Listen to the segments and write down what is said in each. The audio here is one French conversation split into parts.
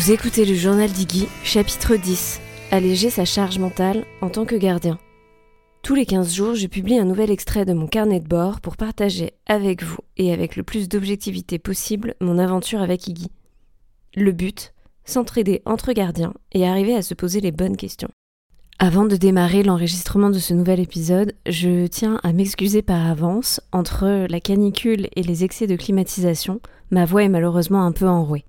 Vous écoutez le journal d'Iggy, chapitre 10. Alléger sa charge mentale en tant que gardien. Tous les 15 jours, je publie un nouvel extrait de mon carnet de bord pour partager avec vous et avec le plus d'objectivité possible mon aventure avec Iggy. Le but S'entraider entre gardiens et arriver à se poser les bonnes questions. Avant de démarrer l'enregistrement de ce nouvel épisode, je tiens à m'excuser par avance. Entre la canicule et les excès de climatisation, ma voix est malheureusement un peu enrouée.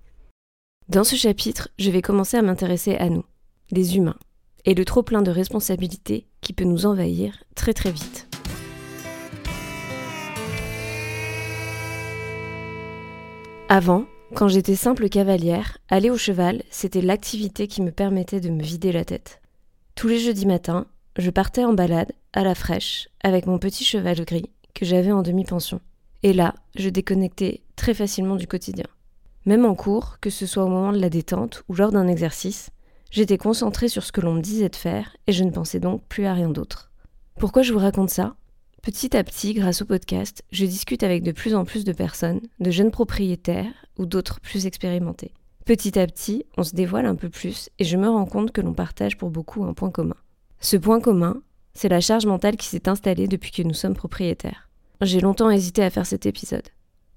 Dans ce chapitre, je vais commencer à m'intéresser à nous, les humains, et le trop plein de responsabilités qui peut nous envahir très très vite. Avant, quand j'étais simple cavalière, aller au cheval, c'était l'activité qui me permettait de me vider la tête. Tous les jeudis matins, je partais en balade, à la fraîche, avec mon petit cheval gris que j'avais en demi-pension. Et là, je déconnectais très facilement du quotidien. Même en cours, que ce soit au moment de la détente ou lors d'un exercice, j'étais concentrée sur ce que l'on me disait de faire et je ne pensais donc plus à rien d'autre. Pourquoi je vous raconte ça? Petit à petit, grâce au podcast, je discute avec de plus en plus de personnes, de jeunes propriétaires ou d'autres plus expérimentés. Petit à petit, on se dévoile un peu plus et je me rends compte que l'on partage pour beaucoup un point commun. Ce point commun, c'est la charge mentale qui s'est installée depuis que nous sommes propriétaires. J'ai longtemps hésité à faire cet épisode.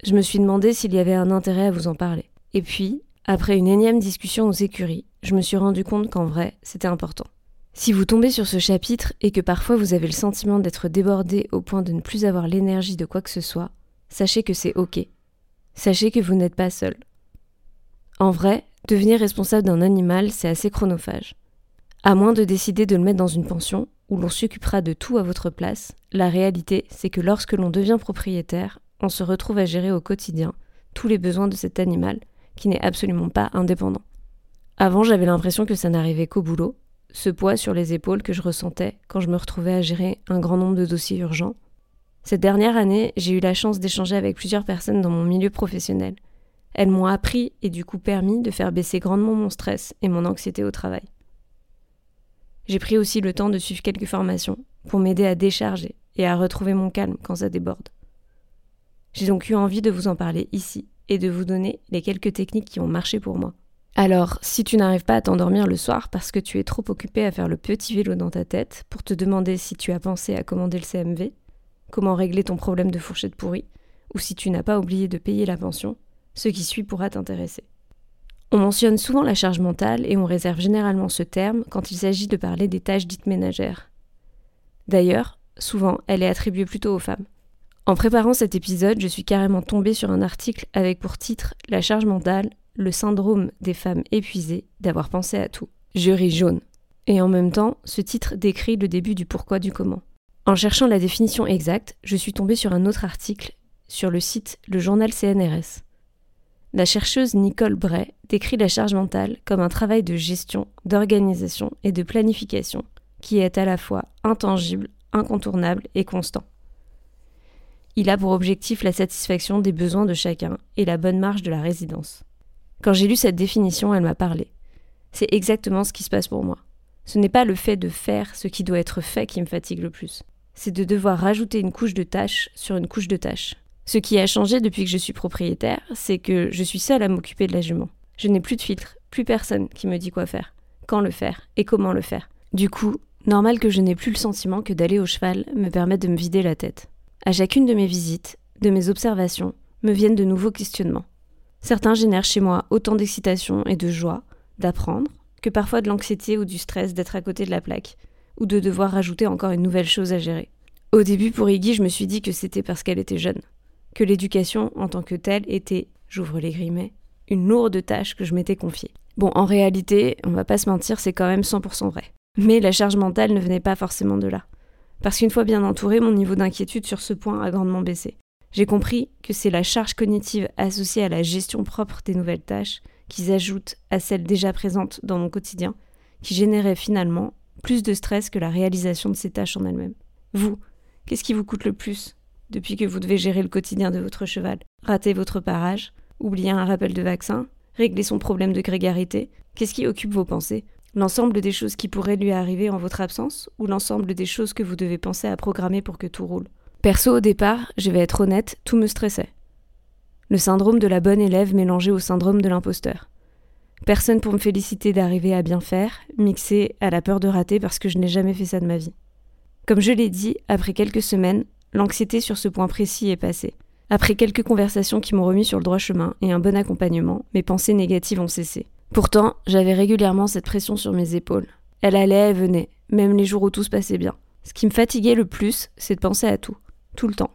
Je me suis demandé s'il y avait un intérêt à vous en parler. Et puis, après une énième discussion aux écuries, je me suis rendu compte qu'en vrai, c'était important. Si vous tombez sur ce chapitre et que parfois vous avez le sentiment d'être débordé au point de ne plus avoir l'énergie de quoi que ce soit, sachez que c'est ok. Sachez que vous n'êtes pas seul. En vrai, devenir responsable d'un animal, c'est assez chronophage. À moins de décider de le mettre dans une pension, où l'on s'occupera de tout à votre place, la réalité, c'est que lorsque l'on devient propriétaire, se retrouve à gérer au quotidien tous les besoins de cet animal qui n'est absolument pas indépendant. Avant, j'avais l'impression que ça n'arrivait qu'au boulot, ce poids sur les épaules que je ressentais quand je me retrouvais à gérer un grand nombre de dossiers urgents. Cette dernière année, j'ai eu la chance d'échanger avec plusieurs personnes dans mon milieu professionnel. Elles m'ont appris et du coup permis de faire baisser grandement mon stress et mon anxiété au travail. J'ai pris aussi le temps de suivre quelques formations pour m'aider à décharger et à retrouver mon calme quand ça déborde. J'ai donc eu envie de vous en parler ici et de vous donner les quelques techniques qui ont marché pour moi. Alors, si tu n'arrives pas à t'endormir le soir parce que tu es trop occupé à faire le petit vélo dans ta tête pour te demander si tu as pensé à commander le CMV, comment régler ton problème de fourchette pourrie, ou si tu n'as pas oublié de payer la pension, ce qui suit pourra t'intéresser. On mentionne souvent la charge mentale et on réserve généralement ce terme quand il s'agit de parler des tâches dites ménagères. D'ailleurs, souvent, elle est attribuée plutôt aux femmes. En préparant cet épisode, je suis carrément tombée sur un article avec pour titre La charge mentale, le syndrome des femmes épuisées d'avoir pensé à tout. Je jaune. Et en même temps, ce titre décrit le début du pourquoi du comment. En cherchant la définition exacte, je suis tombée sur un autre article sur le site Le Journal CNRS. La chercheuse Nicole Bray décrit la charge mentale comme un travail de gestion, d'organisation et de planification qui est à la fois intangible, incontournable et constant. Il a pour objectif la satisfaction des besoins de chacun et la bonne marge de la résidence. Quand j'ai lu cette définition, elle m'a parlé. C'est exactement ce qui se passe pour moi. Ce n'est pas le fait de faire ce qui doit être fait qui me fatigue le plus. C'est de devoir rajouter une couche de tâches sur une couche de tâches. Ce qui a changé depuis que je suis propriétaire, c'est que je suis seule à m'occuper de la jument. Je n'ai plus de filtre, plus personne qui me dit quoi faire, quand le faire et comment le faire. Du coup, normal que je n'ai plus le sentiment que d'aller au cheval me permette de me vider la tête. À chacune de mes visites, de mes observations, me viennent de nouveaux questionnements. Certains génèrent chez moi autant d'excitation et de joie d'apprendre que parfois de l'anxiété ou du stress d'être à côté de la plaque, ou de devoir rajouter encore une nouvelle chose à gérer. Au début, pour Iggy, je me suis dit que c'était parce qu'elle était jeune, que l'éducation en tant que telle était, j'ouvre les grimets, une lourde tâche que je m'étais confiée. Bon, en réalité, on va pas se mentir, c'est quand même 100% vrai. Mais la charge mentale ne venait pas forcément de là parce qu'une fois bien entouré, mon niveau d'inquiétude sur ce point a grandement baissé. J'ai compris que c'est la charge cognitive associée à la gestion propre des nouvelles tâches qui s'ajoute à celles déjà présentes dans mon quotidien, qui générait finalement plus de stress que la réalisation de ces tâches en elles-mêmes. Vous, qu'est-ce qui vous coûte le plus depuis que vous devez gérer le quotidien de votre cheval? Rater votre parage? Oublier un rappel de vaccin? Régler son problème de grégarité? Qu'est-ce qui occupe vos pensées? L'ensemble des choses qui pourraient lui arriver en votre absence ou l'ensemble des choses que vous devez penser à programmer pour que tout roule? Perso, au départ, je vais être honnête, tout me stressait. Le syndrome de la bonne élève mélangé au syndrome de l'imposteur. Personne pour me féliciter d'arriver à bien faire, mixé à la peur de rater parce que je n'ai jamais fait ça de ma vie. Comme je l'ai dit, après quelques semaines, l'anxiété sur ce point précis est passée. Après quelques conversations qui m'ont remis sur le droit chemin et un bon accompagnement, mes pensées négatives ont cessé. Pourtant, j'avais régulièrement cette pression sur mes épaules. Elle allait et venait, même les jours où tout se passait bien. Ce qui me fatiguait le plus, c'est de penser à tout, tout le temps,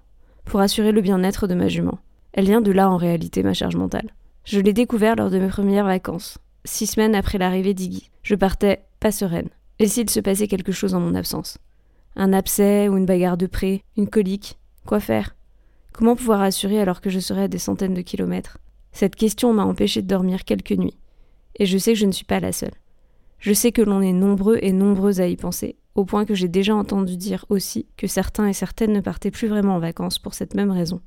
pour assurer le bien-être de ma jument. Elle vient de là en réalité, ma charge mentale. Je l'ai découvert lors de mes premières vacances, six semaines après l'arrivée d'Iggy. Je partais pas sereine. Et s'il se passait quelque chose en mon absence? Un abcès ou une bagarre de près, une colique? Quoi faire? Comment pouvoir assurer alors que je serais à des centaines de kilomètres? Cette question m'a empêché de dormir quelques nuits. Et je sais que je ne suis pas la seule. Je sais que l'on est nombreux et nombreuses à y penser, au point que j'ai déjà entendu dire aussi que certains et certaines ne partaient plus vraiment en vacances pour cette même raison.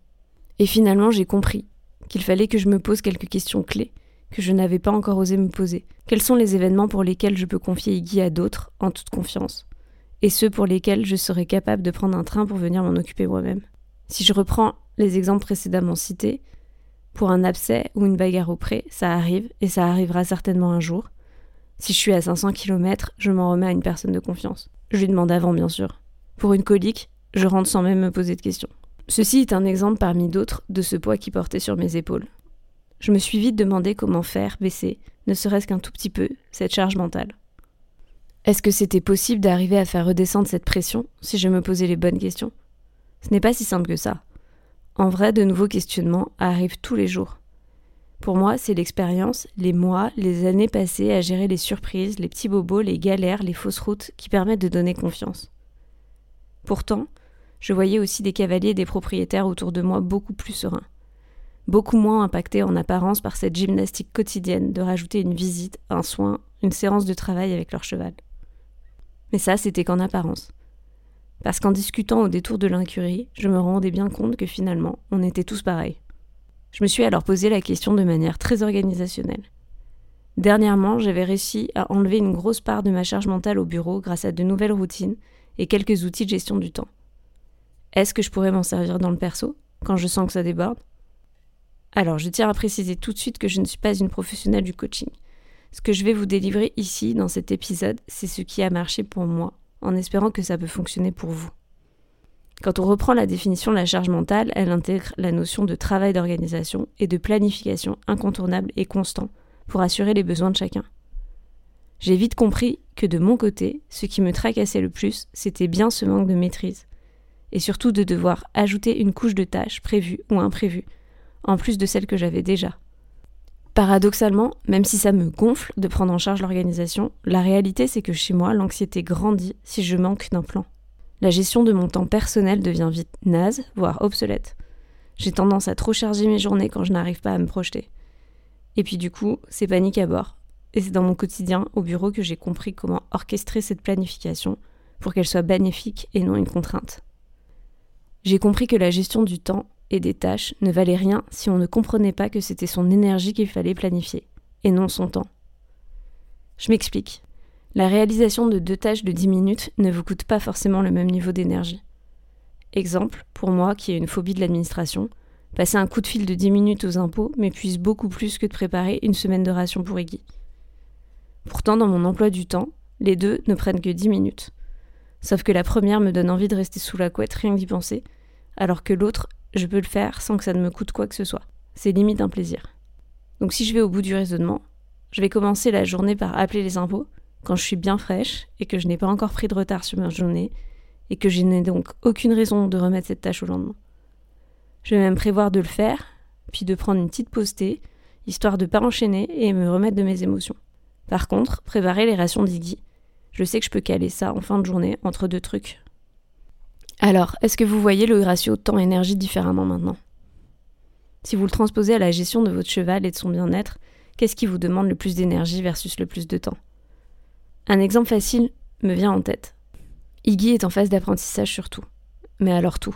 Et finalement, j'ai compris qu'il fallait que je me pose quelques questions clés que je n'avais pas encore osé me poser. Quels sont les événements pour lesquels je peux confier Iggy à d'autres en toute confiance? Et ceux pour lesquels je serais capable de prendre un train pour venir m'en occuper moi-même? Si je reprends les exemples précédemment cités, pour un abcès ou une bagarre au pré, ça arrive et ça arrivera certainement un jour. Si je suis à 500 km, je m'en remets à une personne de confiance. Je lui demande avant, bien sûr. Pour une colique, je rentre sans même me poser de questions. Ceci est un exemple parmi d'autres de ce poids qui portait sur mes épaules. Je me suis vite demandé comment faire baisser, ne serait-ce qu'un tout petit peu, cette charge mentale. Est-ce que c'était possible d'arriver à faire redescendre cette pression si je me posais les bonnes questions? Ce n'est pas si simple que ça. En vrai, de nouveaux questionnements arrivent tous les jours. Pour moi, c'est l'expérience, les mois, les années passées à gérer les surprises, les petits bobos, les galères, les fausses routes qui permettent de donner confiance. Pourtant, je voyais aussi des cavaliers et des propriétaires autour de moi beaucoup plus sereins, beaucoup moins impactés en apparence par cette gymnastique quotidienne de rajouter une visite, un soin, une séance de travail avec leur cheval. Mais ça, c'était qu'en apparence. Parce qu'en discutant au détour de l'incurie, je me rendais bien compte que finalement, on était tous pareils. Je me suis alors posé la question de manière très organisationnelle. Dernièrement, j'avais réussi à enlever une grosse part de ma charge mentale au bureau grâce à de nouvelles routines et quelques outils de gestion du temps. Est-ce que je pourrais m'en servir dans le perso, quand je sens que ça déborde? Alors, je tiens à préciser tout de suite que je ne suis pas une professionnelle du coaching. Ce que je vais vous délivrer ici, dans cet épisode, c'est ce qui a marché pour moi, en espérant que ça peut fonctionner pour vous. Quand on reprend la définition de la charge mentale, elle intègre la notion de travail d'organisation et de planification incontournable et constant pour assurer les besoins de chacun. J'ai vite compris que de mon côté, ce qui me tracassait le plus, c'était bien ce manque de maîtrise, et surtout de devoir ajouter une couche de tâches prévues ou imprévues, en plus de celles que j'avais déjà. Paradoxalement, même si ça me gonfle de prendre en charge l'organisation, la réalité c'est que chez moi, l'anxiété grandit si je manque d'un plan. La gestion de mon temps personnel devient vite naze, voire obsolète. J'ai tendance à trop charger mes journées quand je n'arrive pas à me projeter. Et puis du coup, c'est panique à bord. Et c'est dans mon quotidien, au bureau, que j'ai compris comment orchestrer cette planification pour qu'elle soit bénéfique et non une contrainte. J'ai compris que la gestion du temps et des tâches ne valait rien si on ne comprenait pas que c'était son énergie qu'il fallait planifier, et non son temps. Je m'explique. La réalisation de deux tâches de 10 minutes ne vous coûte pas forcément le même niveau d'énergie. Exemple, pour moi qui ai une phobie de l'administration, passer un coup de fil de 10 minutes aux impôts m'épuise beaucoup plus que de préparer une semaine de ration pour Iggy. Pourtant, dans mon emploi du temps, les deux ne prennent que 10 minutes. Sauf que la première me donne envie de rester sous la couette rien que d'y penser, alors que l'autre, je peux le faire sans que ça ne me coûte quoi que ce soit. C'est limite un plaisir. Donc si je vais au bout du raisonnement, je vais commencer la journée par appeler les impôts quand je suis bien fraîche et que je n'ai pas encore pris de retard sur ma journée et que je n'ai donc aucune raison de remettre cette tâche au lendemain. Je vais même prévoir de le faire, puis de prendre une petite pause histoire de pas enchaîner et me remettre de mes émotions. Par contre, préparer les rations d'Iggy, je sais que je peux caler ça en fin de journée entre deux trucs. Alors, est-ce que vous voyez le ratio temps-énergie différemment maintenant? Si vous le transposez à la gestion de votre cheval et de son bien-être, qu'est-ce qui vous demande le plus d'énergie versus le plus de temps? Un exemple facile me vient en tête. Iggy est en phase d'apprentissage sur tout. Mais alors tout?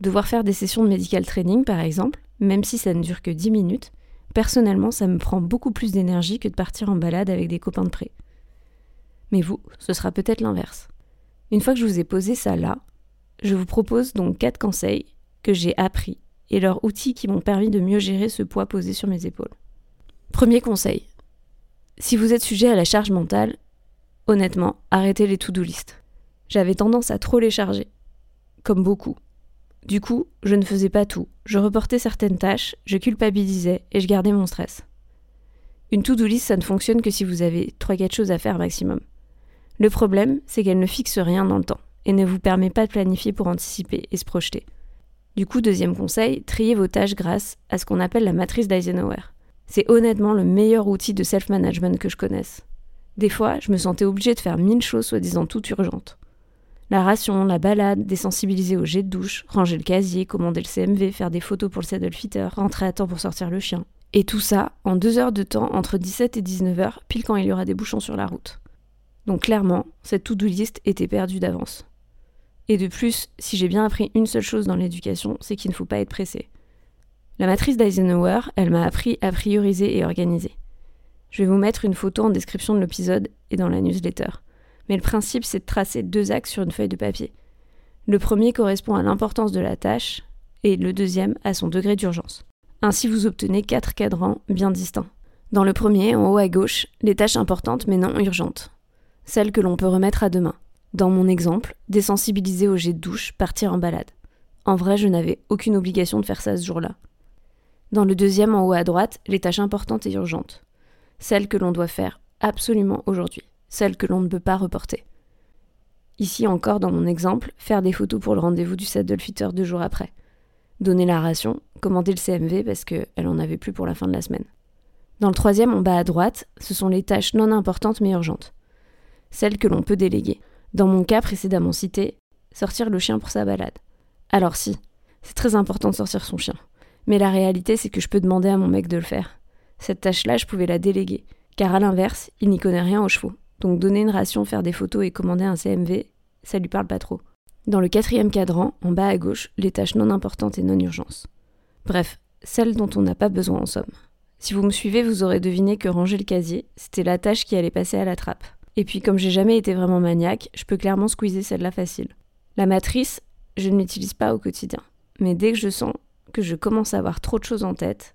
Devoir faire des sessions de medical training, par exemple, même si ça ne dure que 10 minutes, personnellement, ça me prend beaucoup plus d'énergie que de partir en balade avec des copains de près. Mais vous, ce sera peut-être l'inverse. Une fois que je vous ai posé ça là, je vous propose donc quatre conseils que j'ai appris et leurs outils qui m'ont permis de mieux gérer ce poids posé sur mes épaules. Premier conseil, Si vous êtes sujet à la charge mentale, honnêtement, arrêtez les to-do list. J'avais tendance à trop les charger, comme beaucoup. Du coup, je ne faisais pas tout, je reportais certaines tâches, je culpabilisais et je gardais mon stress. Une to-do list, ça ne fonctionne que si vous avez 3-4 choses à faire maximum. Le problème, c'est qu'elle ne fixe rien dans le temps et ne vous permet pas de planifier pour anticiper et se projeter. Du coup, deuxième conseil, triez vos tâches grâce à ce qu'on appelle la matrice d'Eisenhower. C'est honnêtement le meilleur outil de self-management que je connaisse. Des fois, je me sentais obligée de faire mille choses soi-disant toutes urgentes. La ration, la balade, désensibiliser au jet de douche, ranger le casier, commander le CMV, faire des photos pour le saddle fitter, rentrer à temps pour sortir le chien. Et tout ça en deux heures de temps entre 17 et 19 heures, pile quand il y aura des bouchons sur la route. Donc clairement, cette to-do list était perdue d'avance. Et de plus, si j'ai bien appris une seule chose dans l'éducation, c'est qu'il ne faut pas être pressé. La matrice d'Eisenhower, elle m'a appris à prioriser et organiser. Je vais vous mettre une photo en description de l'épisode et dans la newsletter. Mais le principe, c'est de tracer deux axes sur une feuille de papier. Le premier correspond à l'importance de la tâche et le deuxième à son degré d'urgence. Ainsi, vous obtenez quatre cadrans bien distincts. Dans le premier, en haut à gauche, les tâches importantes mais non urgentes. Celles que l'on peut remettre à demain. Dans mon exemple, désensibiliser au jet de douche, partir en balade. En vrai, je n'avais aucune obligation de faire ça ce jour-là. Dans le deuxième en haut à droite, les tâches importantes et urgentes. Celles que l'on doit faire absolument aujourd'hui. Celles que l'on ne peut pas reporter. Ici encore, dans mon exemple, faire des photos pour le rendez-vous du saddlefitter deux jours après. Donner la ration, commander le CMV parce qu'elle en avait plus pour la fin de la semaine. Dans le troisième, en bas à droite, ce sont les tâches non importantes mais urgentes. Celles que l'on peut déléguer. Dans mon cas précédemment cité, sortir le chien pour sa balade. Alors si, c'est très important de sortir son chien. Mais la réalité, c'est que je peux demander à mon mec de le faire. Cette tâche-là, je pouvais la déléguer, car à l'inverse, il n'y connaît rien aux chevaux. Donc donner une ration, faire des photos et commander un CMV, ça lui parle pas trop. Dans le quatrième cadran, en bas à gauche, les tâches non importantes et non urgences. Bref, celles dont on n'a pas besoin en somme. Si vous me suivez, vous aurez deviné que ranger le casier, c'était la tâche qui allait passer à la trappe. Et puis comme j'ai jamais été vraiment maniaque, je peux clairement squeezer celle-là facile. La matrice, je ne l'utilise pas au quotidien. Mais dès que je sens que je commence à avoir trop de choses en tête,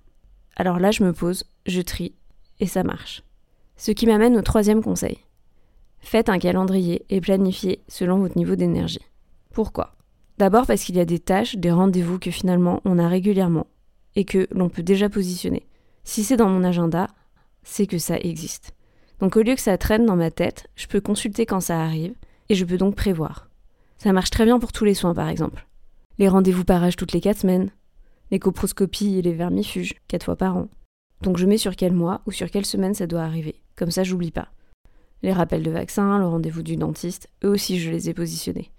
alors là je me pose, je trie, et ça marche. Ce qui m'amène au troisième conseil. Faites un calendrier et planifiez selon votre niveau d'énergie. Pourquoi? D'abord parce qu'il y a des tâches, des rendez-vous que finalement on a régulièrement et que l'on peut déjà positionner. Si c'est dans mon agenda, c'est que ça existe. Donc au lieu que ça traîne dans ma tête, je peux consulter quand ça arrive et je peux donc prévoir. Ça marche très bien pour tous les soins par exemple. Les rendez-vous par âge toutes les 4 semaines, les coproscopies et les vermifuges, quatre fois par an. Donc je mets sur quel mois ou sur quelle semaine ça doit arriver. Comme ça, j'oublie pas. Les rappels de vaccins, le rendez-vous du dentiste, eux aussi je les ai positionnés.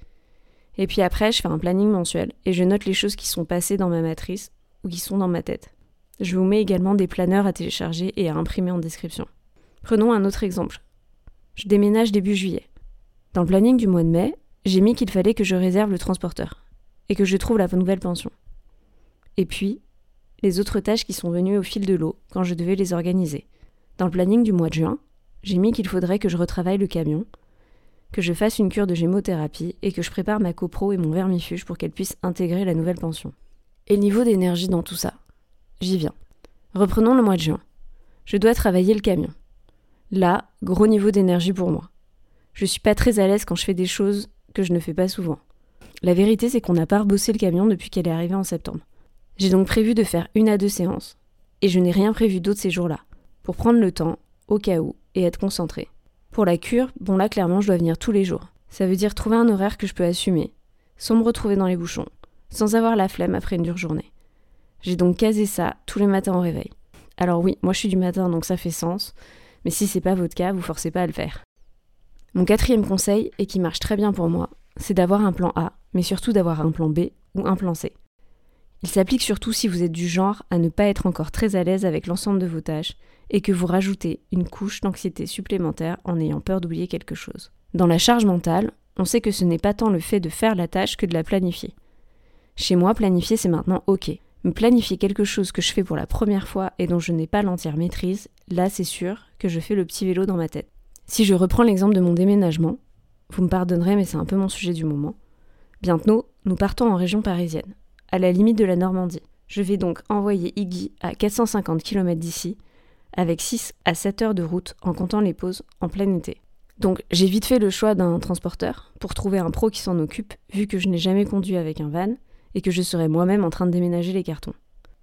Et puis après, je fais un planning mensuel et je note les choses qui sont passées dans ma matrice ou qui sont dans ma tête. Je vous mets également des planeurs à télécharger et à imprimer en description. Prenons un autre exemple. Je déménage début juillet. Dans le planning du mois de mai, j'ai mis qu'il fallait que je réserve le transporteur et que je trouve la nouvelle pension. Et puis, les autres tâches qui sont venues au fil de l'eau quand je devais les organiser. Dans le planning du mois de juin, j'ai mis qu'il faudrait que je retravaille le camion, que je fasse une cure de gémothérapie et que je prépare ma copro et mon vermifuge pour qu'elle puisse intégrer la nouvelle pension. Et le niveau d'énergie dans tout ça J'y viens. Reprenons le mois de juin. Je dois travailler le camion. Là, gros niveau d'énergie pour moi. Je suis pas très à l'aise quand je fais des choses que je ne fais pas souvent. La vérité, c'est qu'on n'a pas rebossé le camion depuis qu'elle est arrivée en septembre. J'ai donc prévu de faire une à deux séances, et je n'ai rien prévu d'autre ces jours-là, pour prendre le temps, au cas où, et être concentré. Pour la cure, bon là clairement je dois venir tous les jours. Ça veut dire trouver un horaire que je peux assumer, sans me retrouver dans les bouchons, sans avoir la flemme après une dure journée. J'ai donc casé ça tous les matins au réveil. Alors oui, moi je suis du matin donc ça fait sens, mais si c'est pas votre cas, vous forcez pas à le faire. Mon quatrième conseil, et qui marche très bien pour moi, c'est d'avoir un plan A, mais surtout d'avoir un plan B ou un plan C. Il s'applique surtout si vous êtes du genre à ne pas être encore très à l'aise avec l'ensemble de vos tâches et que vous rajoutez une couche d'anxiété supplémentaire en ayant peur d'oublier quelque chose. Dans la charge mentale, on sait que ce n'est pas tant le fait de faire la tâche que de la planifier. Chez moi, planifier c'est maintenant ok. Mais planifier quelque chose que je fais pour la première fois et dont je n'ai pas l'entière maîtrise, là c'est sûr que je fais le petit vélo dans ma tête. Si je reprends l'exemple de mon déménagement, vous me pardonnerez mais c'est un peu mon sujet du moment. Bientôt, nous partons en région parisienne à la limite de la Normandie. Je vais donc envoyer Iggy à 450 km d'ici, avec 6 à 7 heures de route en comptant les pauses en plein été. Donc j'ai vite fait le choix d'un transporteur pour trouver un pro qui s'en occupe, vu que je n'ai jamais conduit avec un van et que je serais moi-même en train de déménager les cartons.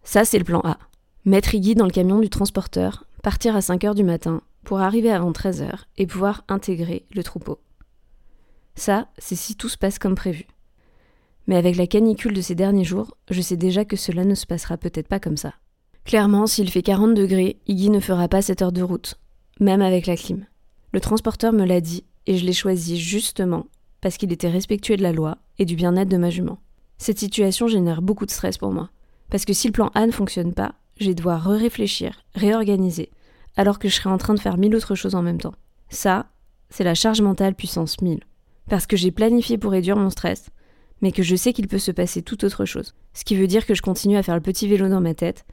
Ça, c'est le plan A. Mettre Iggy dans le camion du transporteur, partir à 5 heures du matin pour arriver avant 13 heures et pouvoir intégrer le troupeau. Ça, c'est si tout se passe comme prévu. Mais avec la canicule de ces derniers jours, je sais déjà que cela ne se passera peut-être pas comme ça. Clairement, s'il fait 40 degrés, Iggy ne fera pas cette heure de route, même avec la clim. Le transporteur me l'a dit, et je l'ai choisi justement parce qu'il était respectueux de la loi et du bien-être de ma jument. Cette situation génère beaucoup de stress pour moi, parce que si le plan A ne fonctionne pas, je vais devoir réfléchir, réorganiser, alors que je serai en train de faire mille autres choses en même temps. Ça, c'est la charge mentale puissance 1000. Parce que j'ai planifié pour réduire mon stress, mais que je sais qu'il peut se passer tout autre chose. Ce qui veut dire que je continue à faire le petit vélo dans ma tête,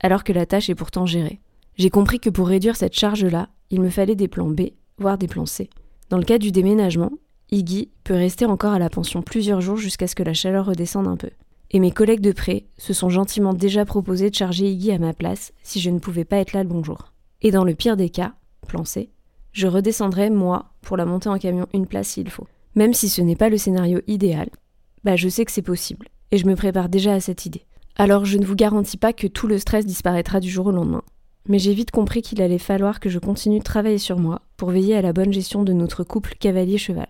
alors que la tâche est pourtant gérée. J'ai compris que pour réduire cette charge-là, il me fallait des plans B, voire des plans C. Dans le cas du déménagement, Iggy peut rester encore à la pension plusieurs jours jusqu'à ce que la chaleur redescende un peu. Et mes collègues de près se sont gentiment déjà proposés de charger Iggy à ma place si je ne pouvais pas être là le bonjour. Et dans le pire des cas, plan C, je redescendrai moi pour la monter en camion une place s'il faut. Même si ce n'est pas le scénario idéal, bah je sais que c'est possible, et je me prépare déjà à cette idée. Alors je ne vous garantis pas que tout le stress disparaîtra du jour au lendemain, mais j'ai vite compris qu'il allait falloir que je continue de travailler sur moi pour veiller à la bonne gestion de notre couple cavalier-cheval.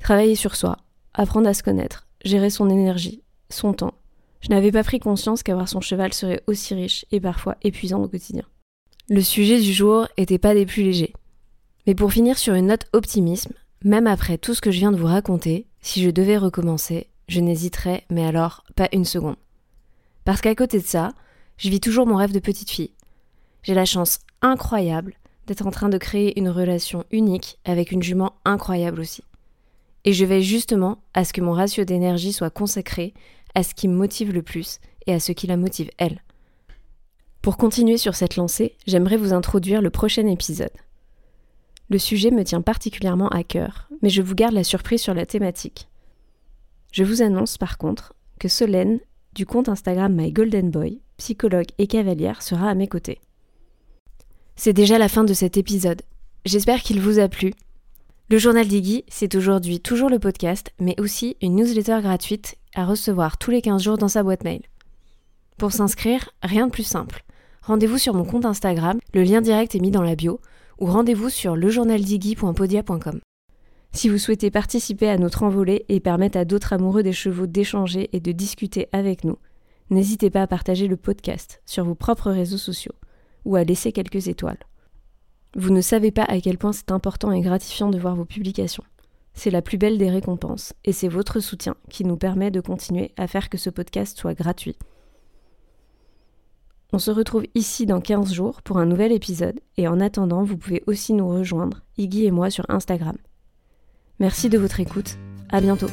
Travailler sur soi, apprendre à se connaître, gérer son énergie, son temps. Je n'avais pas pris conscience qu'avoir son cheval serait aussi riche et parfois épuisant au quotidien. Le sujet du jour était pas des plus légers. Mais pour finir sur une note optimisme, même après tout ce que je viens de vous raconter, si je devais recommencer, je n'hésiterais, mais alors pas une seconde. Parce qu'à côté de ça, je vis toujours mon rêve de petite fille. J'ai la chance incroyable d'être en train de créer une relation unique avec une jument incroyable aussi. Et je veille justement à ce que mon ratio d'énergie soit consacré à ce qui me motive le plus et à ce qui la motive elle. Pour continuer sur cette lancée, j'aimerais vous introduire le prochain épisode. Le sujet me tient particulièrement à cœur, mais je vous garde la surprise sur la thématique. Je vous annonce par contre que Solène, du compte Instagram My Golden Boy, psychologue et cavalière, sera à mes côtés. C'est déjà la fin de cet épisode. J'espère qu'il vous a plu. Le journal d'Iggy, c'est aujourd'hui toujours le podcast, mais aussi une newsletter gratuite à recevoir tous les 15 jours dans sa boîte mail. Pour s'inscrire, rien de plus simple. Rendez-vous sur mon compte Instagram, le lien direct est mis dans la bio, ou rendez-vous sur lejournaldiggy.podia.com. Si vous souhaitez participer à notre envolée et permettre à d'autres amoureux des chevaux d'échanger et de discuter avec nous, n'hésitez pas à partager le podcast sur vos propres réseaux sociaux ou à laisser quelques étoiles. Vous ne savez pas à quel point c'est important et gratifiant de voir vos publications. C'est la plus belle des récompenses et c'est votre soutien qui nous permet de continuer à faire que ce podcast soit gratuit. On se retrouve ici dans 15 jours pour un nouvel épisode et en attendant, vous pouvez aussi nous rejoindre, Iggy et moi, sur Instagram. Merci de votre écoute, à bientôt.